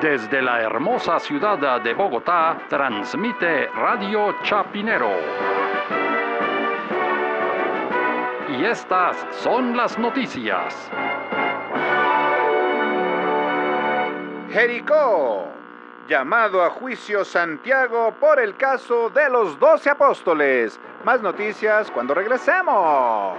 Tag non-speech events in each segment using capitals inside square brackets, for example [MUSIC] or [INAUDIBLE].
Desde la hermosa ciudad de Bogotá, transmite Radio Chapinero. Y estas son las noticias. Jericó. Llamado a juicio Santiago por el caso de los doce apóstoles. Más noticias cuando regresemos.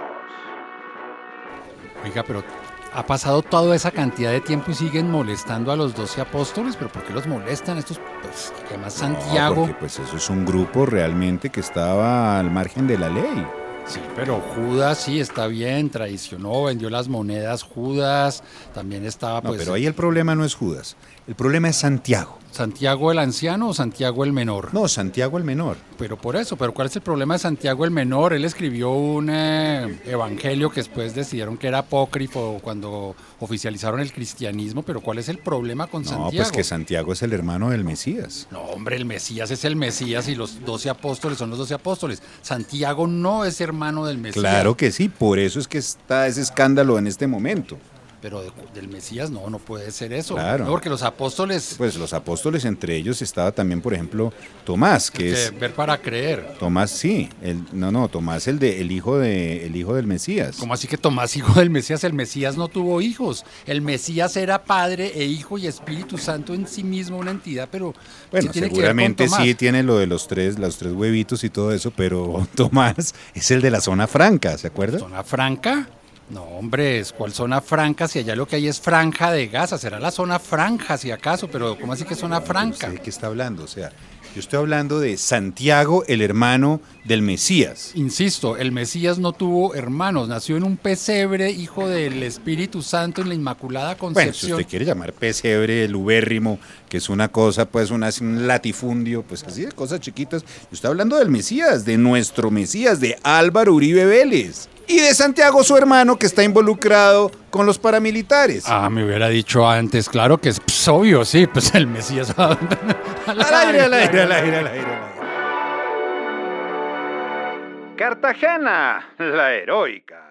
Oiga, pero ha pasado toda esa cantidad de tiempo y siguen molestando a los doce apóstoles, pero ¿por qué los molestan estos? Pues, que más Santiago. No, porque pues eso es un grupo realmente que estaba al margen de la ley. Sí, pero Judas sí está bien, traicionó, vendió las monedas Judas, también estaba No, pues pero ahí el problema no es Judas, el problema es Santiago. Santiago el anciano o Santiago el menor. No, Santiago el menor. Pero por eso, pero ¿cuál es el problema de Santiago el menor? Él escribió un eh, evangelio que después decidieron que era apócrifo cuando oficializaron el cristianismo, pero ¿cuál es el problema con No, Santiago? pues que Santiago es el hermano del Mesías. No, hombre, el Mesías es el Mesías y los doce apóstoles son los doce apóstoles. Santiago no es hermano del Mesías. Claro que sí, por eso es que está ese escándalo en este momento. Pero de- del Mesías no, no puede ser eso. Claro. No, porque los apóstoles, Pues los apóstoles, entre ellos estaba también, por ejemplo, Tomás, que es ver para creer. Tomás, sí, el, no, no, Tomás, el de, el hijo de, el hijo del Mesías. ¿Cómo así que Tomás, hijo del Mesías? El Mesías no tuvo hijos. El Mesías era Padre e Hijo y Espíritu Santo en sí mismo, una entidad, pero Bueno, ¿qué tiene que ver con seguramente sí tiene lo de los tres, los tres huevitos y todo eso, pero [LAUGHS] Tomás es el de la zona franca, ¿se acuerda? ¿Zona franca? No, hombre, es ¿cuál zona franca? Si allá lo que hay es franja de Gaza, será la zona franja si acaso, pero ¿cómo así que zona franca? No sé de qué está hablando, o sea, yo estoy hablando de Santiago, el hermano del Mesías. Insisto, el Mesías no tuvo hermanos, nació en un pesebre, hijo del Espíritu Santo en la Inmaculada Bueno, si Concepción. usted quiere llamar pesebre, el ubérrimo, que es una cosa, pues una, un latifundio, pues así de cosas chiquitas. Yo estoy hablando del Mesías, de nuestro Mesías, de Álvaro Uribe Vélez. Y de Santiago, su hermano, que está involucrado con los paramilitares. Ah, me hubiera dicho antes, claro que es pues, obvio, sí, pues el Mesías. al [LAUGHS] al aire, al aire, al aire, al aire, al aire. Cartagena, la heroica.